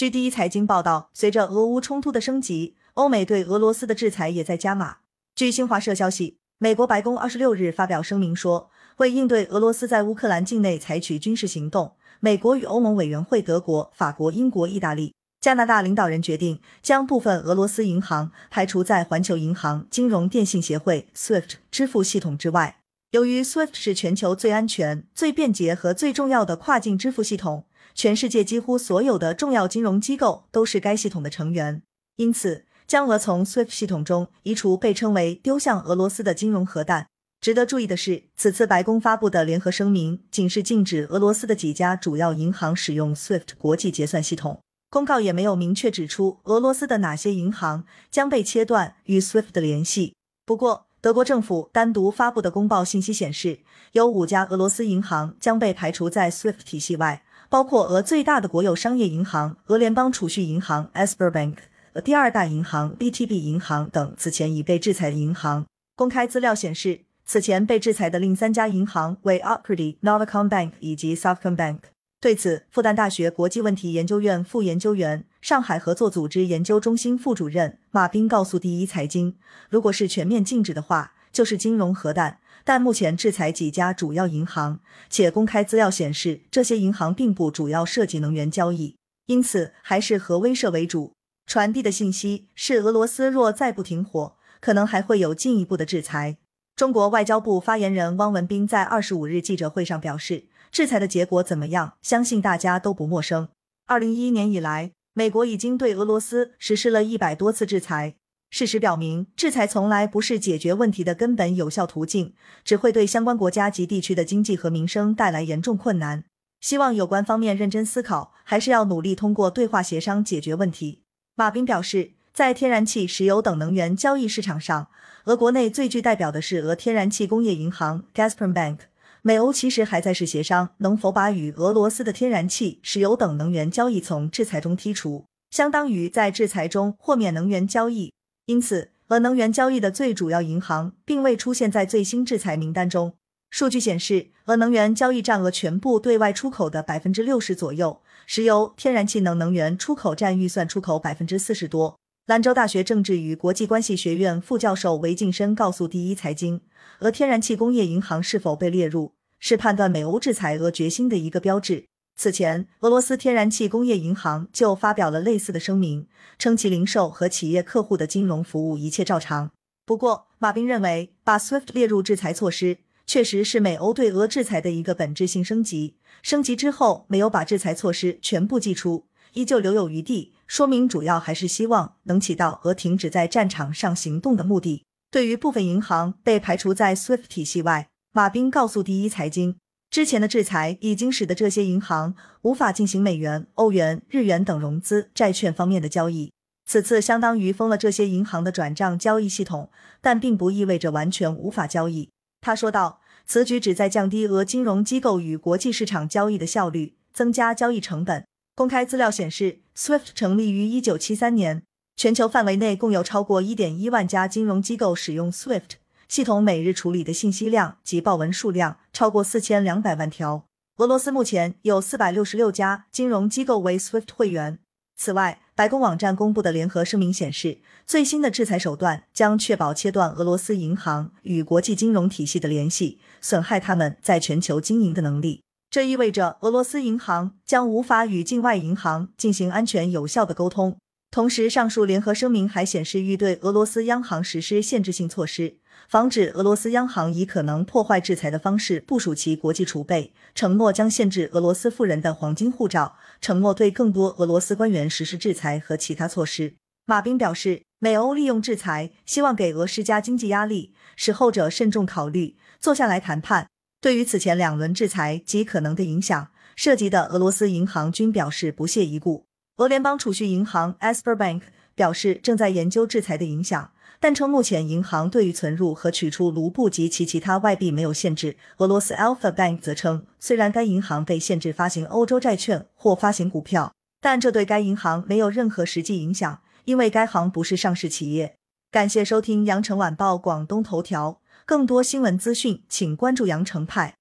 据第一财经报道，随着俄乌冲突的升级，欧美对俄罗斯的制裁也在加码。据新华社消息，美国白宫二十六日发表声明说，为应对俄罗斯在乌克兰境内采取军事行动，美国与欧盟委员会、德国、法国、英国、意大利。加拿大领导人决定将部分俄罗斯银行排除在环球银行金融电信协会 （SWIFT） 支付系统之外。由于 SWIFT 是全球最安全、最便捷和最重要的跨境支付系统，全世界几乎所有的重要金融机构都是该系统的成员，因此将俄从 SWIFT 系统中移除被称为丢向俄罗斯的金融核弹。值得注意的是，此次白宫发布的联合声明仅是禁止俄罗斯的几家主要银行使用 SWIFT 国际结算系统。公告也没有明确指出俄罗斯的哪些银行将被切断与 SWIFT 的联系。不过，德国政府单独发布的公报信息显示，有五家俄罗斯银行将被排除在 SWIFT 体系外，包括俄最大的国有商业银行俄联邦储蓄银行 （Sberbank） 和第二大银行 BTB 银行等此前已被制裁的银行。公开资料显示，此前被制裁的另三家银行为 Okredy、Novacombank 以及 Sovcombank。对此，复旦大学国际问题研究院副研究员、上海合作组织研究中心副主任马斌告诉第一财经，如果是全面禁止的话，就是金融核弹。但目前制裁几家主要银行，且公开资料显示，这些银行并不主要涉及能源交易，因此还是核威慑为主。传递的信息是，俄罗斯若再不停火，可能还会有进一步的制裁。中国外交部发言人汪文斌在二十五日记者会上表示。制裁的结果怎么样？相信大家都不陌生。二零一一年以来，美国已经对俄罗斯实施了一百多次制裁。事实表明，制裁从来不是解决问题的根本有效途径，只会对相关国家及地区的经济和民生带来严重困难。希望有关方面认真思考，还是要努力通过对话协商解决问题。马斌表示，在天然气、石油等能源交易市场上，俄国内最具代表的是俄天然气工业银行 Gazprombank。美欧其实还在是协商能否把与俄罗斯的天然气、石油等能源交易从制裁中剔除，相当于在制裁中豁免能源交易。因此，俄能源交易的最主要银行并未出现在最新制裁名单中。数据显示，俄能源交易占俄全部对外出口的百分之六十左右，石油、天然气能能源出口占预算出口百分之四十多。兰州大学政治与国际关系学院副教授韦晋深告诉第一财经。俄天然气工业银行是否被列入，是判断美欧制裁俄决心的一个标志。此前，俄罗斯天然气工业银行就发表了类似的声明，称其零售和企业客户的金融服务一切照常。不过，马斌认为，把 SWIFT 列入制裁措施，确实是美欧对俄制裁的一个本质性升级。升级之后，没有把制裁措施全部祭出，依旧留有余地，说明主要还是希望能起到俄停止在战场上行动的目的。对于部分银行被排除在 SWIFT 体系外，马斌告诉第一财经，之前的制裁已经使得这些银行无法进行美元、欧元、日元等融资、债券方面的交易。此次相当于封了这些银行的转账交易系统，但并不意味着完全无法交易。他说道，此举旨在降低俄金融机构与国际市场交易的效率，增加交易成本。公开资料显示，SWIFT 成立于一九七三年。全球范围内共有超过一点一万家金融机构使用 SWIFT 系统，每日处理的信息量及报文数量超过四千两百万条。俄罗斯目前有四百六十六家金融机构为 SWIFT 会员。此外，白宫网站公布的联合声明显示，最新的制裁手段将确保切断俄罗斯银行与国际金融体系的联系，损害他们在全球经营的能力。这意味着俄罗斯银行将无法与境外银行进行安全有效的沟通。同时，上述联合声明还显示，欲对俄罗斯央行实施限制性措施，防止俄罗斯央行以可能破坏制裁的方式部署其国际储备，承诺将限制俄罗斯富人的黄金护照，承诺对更多俄罗斯官员实施制裁和其他措施。马斌表示，美欧利用制裁，希望给俄施加经济压力，使后者慎重考虑，坐下来谈判。对于此前两轮制裁及可能的影响，涉及的俄罗斯银行均表示不屑一顾。俄联邦储蓄银行 Sberbank 表示正在研究制裁的影响，但称目前银行对于存入和取出卢布及其其他外币没有限制。俄罗斯 Alpha Bank 则称，虽然该银行被限制发行欧洲债券或发行股票，但这对该银行没有任何实际影响，因为该行不是上市企业。感谢收听羊城晚报广东头条，更多新闻资讯请关注羊城派。